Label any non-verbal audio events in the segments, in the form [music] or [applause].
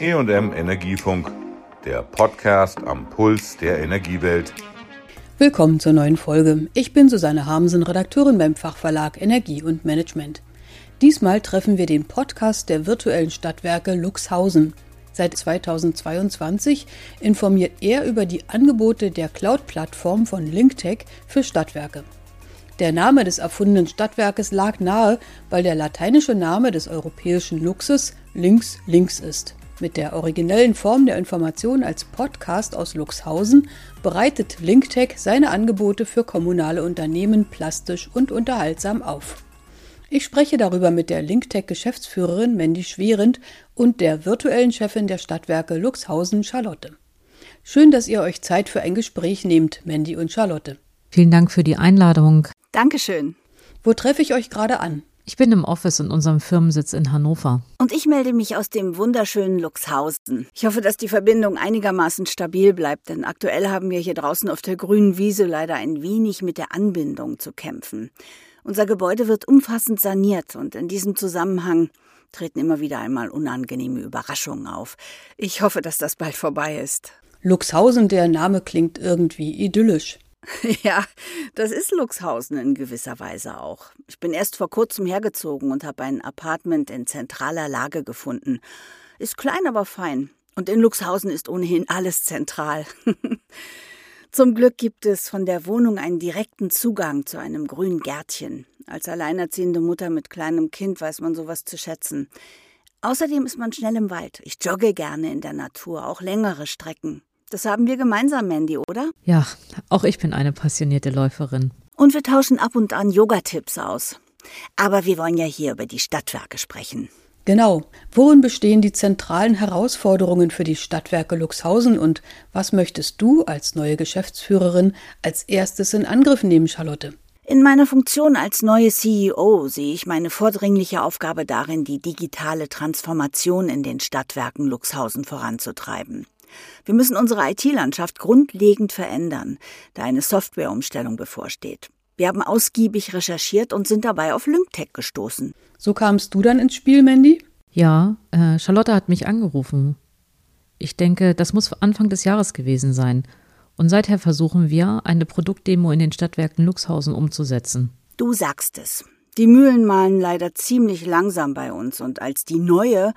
EM Energiefunk, der Podcast am Puls der Energiewelt. Willkommen zur neuen Folge. Ich bin Susanne Hamsen, Redakteurin beim Fachverlag Energie und Management. Diesmal treffen wir den Podcast der virtuellen Stadtwerke Luxhausen. Seit 2022 informiert er über die Angebote der Cloud-Plattform von LinkTech für Stadtwerke. Der Name des erfundenen Stadtwerkes lag nahe, weil der lateinische Name des europäischen Luxus Links Links ist. Mit der originellen Form der Information als Podcast aus Luxhausen bereitet LinkTech seine Angebote für kommunale Unternehmen plastisch und unterhaltsam auf. Ich spreche darüber mit der LinkTech-Geschäftsführerin Mandy Schwerend und der virtuellen Chefin der Stadtwerke Luxhausen, Charlotte. Schön, dass ihr euch Zeit für ein Gespräch nehmt, Mandy und Charlotte. Vielen Dank für die Einladung. Dankeschön. Wo treffe ich euch gerade an? Ich bin im Office in unserem Firmensitz in Hannover. Und ich melde mich aus dem wunderschönen Luxhausen. Ich hoffe, dass die Verbindung einigermaßen stabil bleibt, denn aktuell haben wir hier draußen auf der grünen Wiese leider ein wenig mit der Anbindung zu kämpfen. Unser Gebäude wird umfassend saniert und in diesem Zusammenhang treten immer wieder einmal unangenehme Überraschungen auf. Ich hoffe, dass das bald vorbei ist. Luxhausen, der Name klingt irgendwie idyllisch. [laughs] Ja, das ist Luxhausen in gewisser Weise auch. Ich bin erst vor kurzem hergezogen und habe ein Apartment in zentraler Lage gefunden. Ist klein, aber fein. Und in Luxhausen ist ohnehin alles zentral. [laughs] Zum Glück gibt es von der Wohnung einen direkten Zugang zu einem grünen Gärtchen. Als alleinerziehende Mutter mit kleinem Kind weiß man sowas zu schätzen. Außerdem ist man schnell im Wald. Ich jogge gerne in der Natur, auch längere Strecken. Das haben wir gemeinsam, Mandy, oder? Ja, auch ich bin eine passionierte Läuferin. Und wir tauschen ab und an Yogatipps aus. Aber wir wollen ja hier über die Stadtwerke sprechen. Genau. Worin bestehen die zentralen Herausforderungen für die Stadtwerke Luxhausen und was möchtest du als neue Geschäftsführerin als erstes in Angriff nehmen, Charlotte? In meiner Funktion als neue CEO sehe ich meine vordringliche Aufgabe darin, die digitale Transformation in den Stadtwerken Luxhausen voranzutreiben. Wir müssen unsere IT-Landschaft grundlegend verändern, da eine Softwareumstellung bevorsteht. Wir haben ausgiebig recherchiert und sind dabei auf LinkTech gestoßen. So kamst du dann ins Spiel, Mandy? Ja, äh, Charlotte hat mich angerufen. Ich denke, das muss Anfang des Jahres gewesen sein. Und seither versuchen wir, eine Produktdemo in den Stadtwerken Luxhausen umzusetzen. Du sagst es. Die Mühlen malen leider ziemlich langsam bei uns und als die neue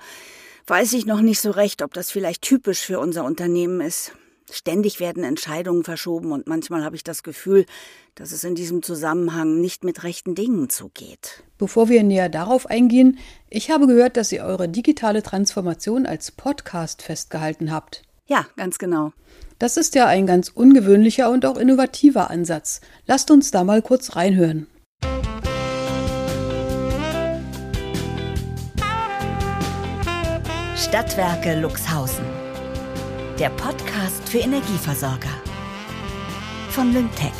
weiß ich noch nicht so recht, ob das vielleicht typisch für unser Unternehmen ist. Ständig werden Entscheidungen verschoben und manchmal habe ich das Gefühl, dass es in diesem Zusammenhang nicht mit rechten Dingen zugeht. Bevor wir näher darauf eingehen, ich habe gehört, dass ihr eure digitale Transformation als Podcast festgehalten habt. Ja, ganz genau. Das ist ja ein ganz ungewöhnlicher und auch innovativer Ansatz. Lasst uns da mal kurz reinhören. Stadtwerke Luxhausen. Der Podcast für Energieversorger. Von Lyngtech.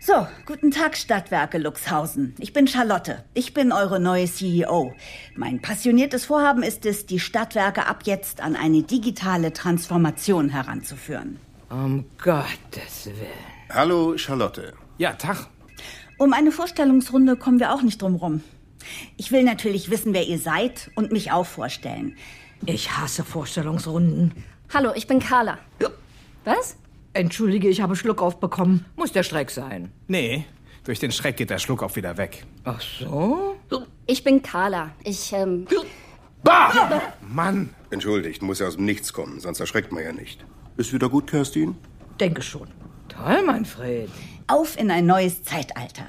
So, guten Tag Stadtwerke Luxhausen. Ich bin Charlotte. Ich bin eure neue CEO. Mein passioniertes Vorhaben ist es, die Stadtwerke ab jetzt an eine digitale Transformation heranzuführen. Um Gottes Willen. Hallo Charlotte. Ja, Tag. Um eine Vorstellungsrunde kommen wir auch nicht drum rum. Ich will natürlich wissen, wer ihr seid und mich auch vorstellen. Ich hasse Vorstellungsrunden. Hallo, ich bin Carla. Ja. Was? Entschuldige, ich habe Schluck aufbekommen. Muss der Schreck sein. Nee, durch den Schreck geht der Schluck auch wieder weg. Ach so? Ich bin Carla. Ich, ähm. Bah! Mann! Entschuldigt, muss ja aus dem Nichts kommen, sonst erschreckt man ja nicht. Ist wieder gut, Kerstin? Denke schon. Toll, Manfred. Auf in ein neues Zeitalter.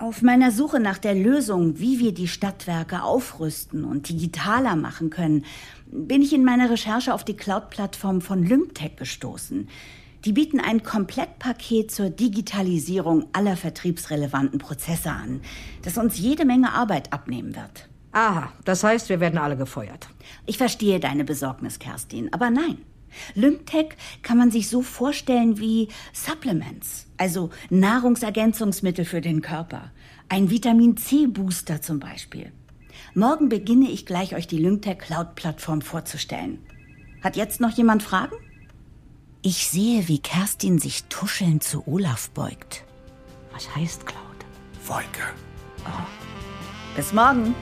Auf meiner Suche nach der Lösung, wie wir die Stadtwerke aufrüsten und digitaler machen können, bin ich in meiner Recherche auf die Cloud-Plattform von Lymtech gestoßen. Die bieten ein Komplettpaket zur Digitalisierung aller vertriebsrelevanten Prozesse an, das uns jede Menge Arbeit abnehmen wird. Aha, das heißt, wir werden alle gefeuert. Ich verstehe deine Besorgnis, Kerstin, aber nein. Lymtech kann man sich so vorstellen wie Supplements, also Nahrungsergänzungsmittel für den Körper. Ein Vitamin C-Booster zum Beispiel. Morgen beginne ich gleich, euch die Lymtech Cloud-Plattform vorzustellen. Hat jetzt noch jemand Fragen? Ich sehe, wie Kerstin sich tuschelnd zu Olaf beugt. Was heißt Cloud? Wolke. Bis morgen.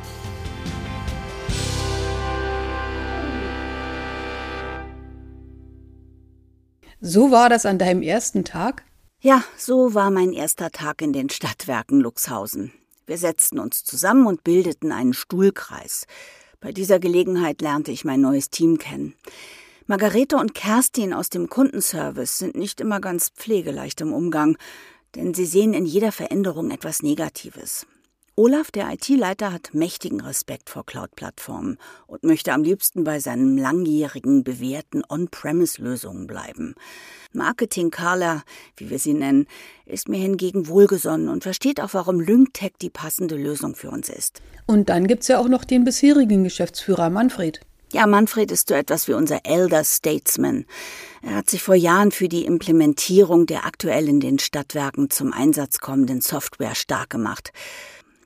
So war das an deinem ersten Tag? Ja, so war mein erster Tag in den Stadtwerken Luxhausen. Wir setzten uns zusammen und bildeten einen Stuhlkreis. Bei dieser Gelegenheit lernte ich mein neues Team kennen. Margarete und Kerstin aus dem Kundenservice sind nicht immer ganz pflegeleicht im Umgang, denn sie sehen in jeder Veränderung etwas Negatives. Olaf, der IT-Leiter, hat mächtigen Respekt vor Cloud-Plattformen und möchte am liebsten bei seinen langjährigen, bewährten On-Premise-Lösungen bleiben. Marketing Carla, wie wir sie nennen, ist mir hingegen wohlgesonnen und versteht auch, warum LyncTech die passende Lösung für uns ist. Und dann gibt's ja auch noch den bisherigen Geschäftsführer Manfred. Ja, Manfred ist so etwas wie unser Elder Statesman. Er hat sich vor Jahren für die Implementierung der aktuell in den Stadtwerken zum Einsatz kommenden Software stark gemacht.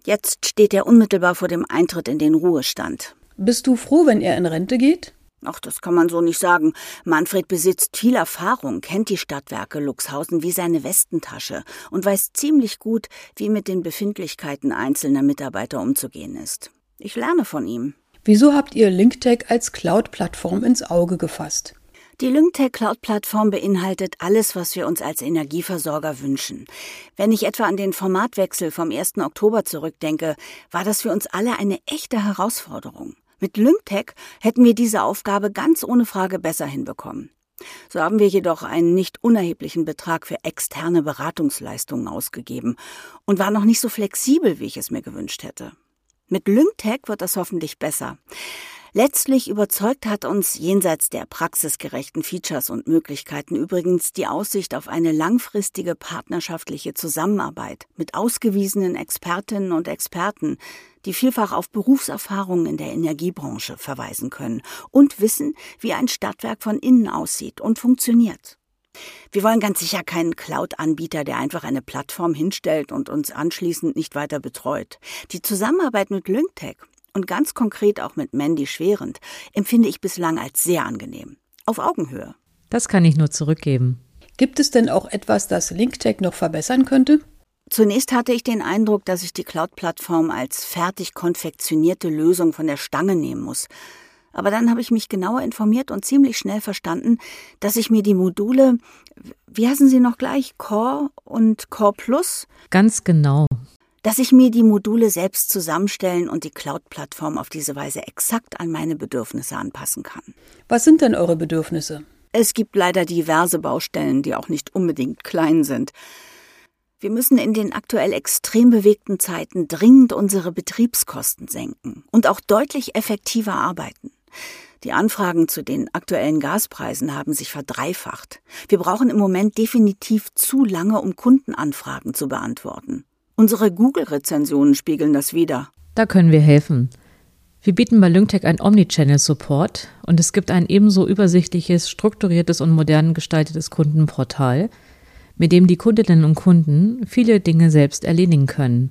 Jetzt steht er unmittelbar vor dem Eintritt in den Ruhestand. Bist du froh, wenn er in Rente geht? Ach, das kann man so nicht sagen. Manfred besitzt viel Erfahrung, kennt die Stadtwerke Luxhausen wie seine Westentasche und weiß ziemlich gut, wie mit den Befindlichkeiten einzelner Mitarbeiter umzugehen ist. Ich lerne von ihm. Wieso habt ihr LinkTech als Cloud-Plattform ins Auge gefasst? Die LyncTech Cloud-Plattform beinhaltet alles, was wir uns als Energieversorger wünschen. Wenn ich etwa an den Formatwechsel vom 1. Oktober zurückdenke, war das für uns alle eine echte Herausforderung. Mit LyncTech hätten wir diese Aufgabe ganz ohne Frage besser hinbekommen. So haben wir jedoch einen nicht unerheblichen Betrag für externe Beratungsleistungen ausgegeben und waren noch nicht so flexibel, wie ich es mir gewünscht hätte. Mit LyncTech wird das hoffentlich besser. Letztlich überzeugt hat uns jenseits der praxisgerechten Features und Möglichkeiten übrigens die Aussicht auf eine langfristige partnerschaftliche Zusammenarbeit mit ausgewiesenen Expertinnen und Experten, die vielfach auf Berufserfahrungen in der Energiebranche verweisen können und wissen, wie ein Stadtwerk von innen aussieht und funktioniert. Wir wollen ganz sicher keinen Cloud-Anbieter, der einfach eine Plattform hinstellt und uns anschließend nicht weiter betreut. Die Zusammenarbeit mit LyncTech und ganz konkret auch mit Mandy Schwerend empfinde ich bislang als sehr angenehm. Auf Augenhöhe. Das kann ich nur zurückgeben. Gibt es denn auch etwas, das LinkTech noch verbessern könnte? Zunächst hatte ich den Eindruck, dass ich die Cloud-Plattform als fertig konfektionierte Lösung von der Stange nehmen muss. Aber dann habe ich mich genauer informiert und ziemlich schnell verstanden, dass ich mir die Module, wie heißen sie noch gleich, Core und Core Plus? Ganz genau dass ich mir die Module selbst zusammenstellen und die Cloud-Plattform auf diese Weise exakt an meine Bedürfnisse anpassen kann. Was sind denn eure Bedürfnisse? Es gibt leider diverse Baustellen, die auch nicht unbedingt klein sind. Wir müssen in den aktuell extrem bewegten Zeiten dringend unsere Betriebskosten senken und auch deutlich effektiver arbeiten. Die Anfragen zu den aktuellen Gaspreisen haben sich verdreifacht. Wir brauchen im Moment definitiv zu lange, um Kundenanfragen zu beantworten. Unsere Google-Rezensionen spiegeln das wider. Da können wir helfen. Wir bieten bei LyncTech einen Omnichannel-Support und es gibt ein ebenso übersichtliches, strukturiertes und modern gestaltetes Kundenportal, mit dem die Kundinnen und Kunden viele Dinge selbst erledigen können.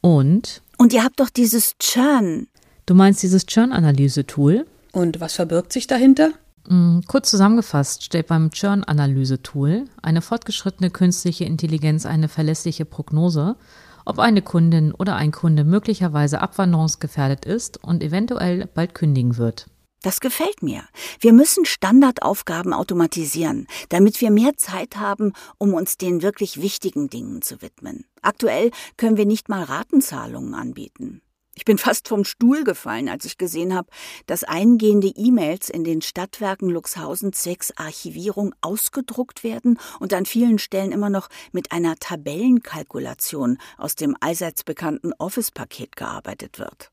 Und? Und ihr habt doch dieses Churn. Du meinst dieses Churn-Analyse-Tool? Und was verbirgt sich dahinter? Mm, kurz zusammengefasst stellt beim Churn-Analyse-Tool eine fortgeschrittene künstliche Intelligenz eine verlässliche Prognose ob eine Kundin oder ein Kunde möglicherweise abwanderungsgefährdet ist und eventuell bald kündigen wird. Das gefällt mir. Wir müssen Standardaufgaben automatisieren, damit wir mehr Zeit haben, um uns den wirklich wichtigen Dingen zu widmen. Aktuell können wir nicht mal Ratenzahlungen anbieten. Ich bin fast vom Stuhl gefallen, als ich gesehen habe, dass eingehende E-Mails in den Stadtwerken Luxhausen zwecks Archivierung ausgedruckt werden und an vielen Stellen immer noch mit einer Tabellenkalkulation aus dem allseits bekannten Office-Paket gearbeitet wird.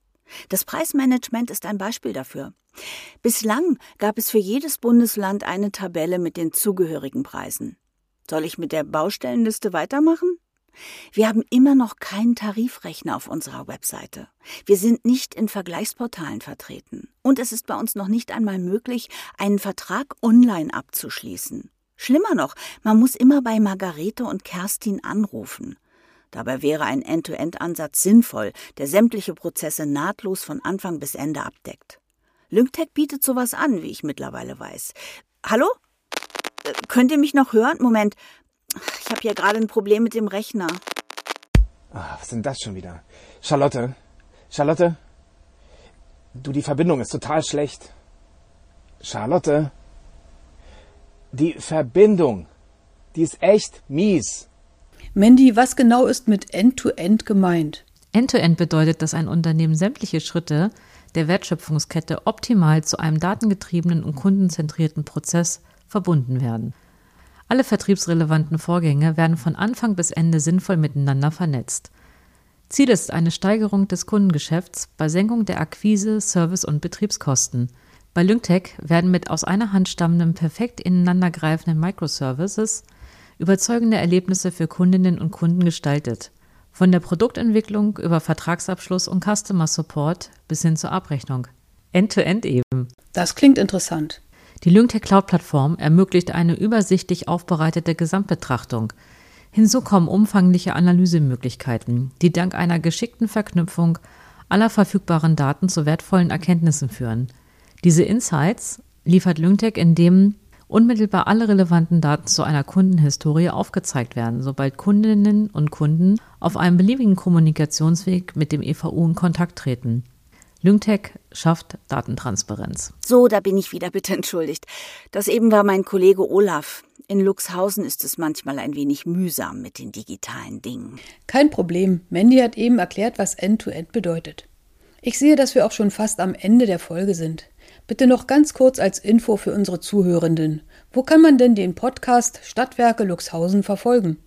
Das Preismanagement ist ein Beispiel dafür. Bislang gab es für jedes Bundesland eine Tabelle mit den zugehörigen Preisen. Soll ich mit der Baustellenliste weitermachen? Wir haben immer noch keinen Tarifrechner auf unserer Webseite. Wir sind nicht in Vergleichsportalen vertreten. Und es ist bei uns noch nicht einmal möglich, einen Vertrag online abzuschließen. Schlimmer noch, man muss immer bei Margarete und Kerstin anrufen. Dabei wäre ein End-to-End-Ansatz sinnvoll, der sämtliche Prozesse nahtlos von Anfang bis Ende abdeckt. LyncTech bietet sowas an, wie ich mittlerweile weiß. Hallo? Könnt ihr mich noch hören? Moment, ich habe hier gerade ein Problem mit dem Rechner. Ah, was ist denn das schon wieder? Charlotte? Charlotte? Du, die Verbindung ist total schlecht. Charlotte? Die Verbindung, die ist echt mies. Mandy, was genau ist mit End-to-End -End gemeint? End-to-End -End bedeutet, dass ein Unternehmen sämtliche Schritte der Wertschöpfungskette optimal zu einem datengetriebenen und kundenzentrierten Prozess verbunden werden. Alle vertriebsrelevanten Vorgänge werden von Anfang bis Ende sinnvoll miteinander vernetzt. Ziel ist eine Steigerung des Kundengeschäfts bei Senkung der Akquise, Service und Betriebskosten. Bei Lyngtech werden mit aus einer Hand stammenden, perfekt ineinandergreifenden Microservices überzeugende Erlebnisse für Kundinnen und Kunden gestaltet. Von der Produktentwicklung über Vertragsabschluss und Customer Support bis hin zur Abrechnung. End-to-end -end eben. Das klingt interessant. Die Lyngtech Cloud Plattform ermöglicht eine übersichtlich aufbereitete Gesamtbetrachtung. Hinzu kommen umfangliche Analysemöglichkeiten, die dank einer geschickten Verknüpfung aller verfügbaren Daten zu wertvollen Erkenntnissen führen. Diese Insights liefert Lyngtech, indem unmittelbar alle relevanten Daten zu einer Kundenhistorie aufgezeigt werden, sobald Kundinnen und Kunden auf einem beliebigen Kommunikationsweg mit dem EVU in Kontakt treten. Lyngtech schafft Datentransparenz. So, da bin ich wieder, bitte entschuldigt. Das eben war mein Kollege Olaf. In Luxhausen ist es manchmal ein wenig mühsam mit den digitalen Dingen. Kein Problem. Mandy hat eben erklärt, was End-to-End -End bedeutet. Ich sehe, dass wir auch schon fast am Ende der Folge sind. Bitte noch ganz kurz als Info für unsere Zuhörenden. Wo kann man denn den Podcast Stadtwerke Luxhausen verfolgen?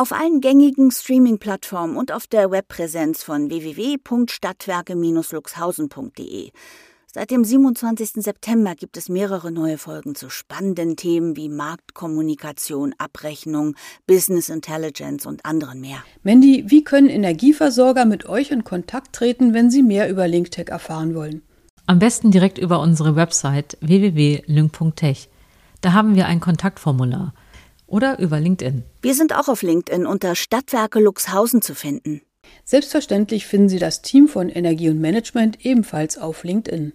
Auf allen gängigen Streaming-Plattformen und auf der Webpräsenz von www.stadtwerke-luxhausen.de. Seit dem 27. September gibt es mehrere neue Folgen zu spannenden Themen wie Marktkommunikation, Abrechnung, Business Intelligence und anderen mehr. Mandy, wie können Energieversorger mit euch in Kontakt treten, wenn sie mehr über LinkTech erfahren wollen? Am besten direkt über unsere Website www.link.tech. Da haben wir ein Kontaktformular. Oder über LinkedIn. Wir sind auch auf LinkedIn unter Stadtwerke Luxhausen zu finden. Selbstverständlich finden Sie das Team von Energie und Management ebenfalls auf LinkedIn.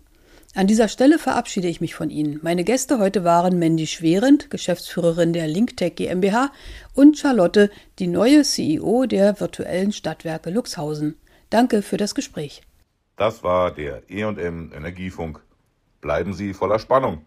An dieser Stelle verabschiede ich mich von Ihnen. Meine Gäste heute waren Mandy Schwerend, Geschäftsführerin der LinkTech GmbH, und Charlotte, die neue CEO der virtuellen Stadtwerke Luxhausen. Danke für das Gespräch. Das war der E&M Energiefunk. Bleiben Sie voller Spannung.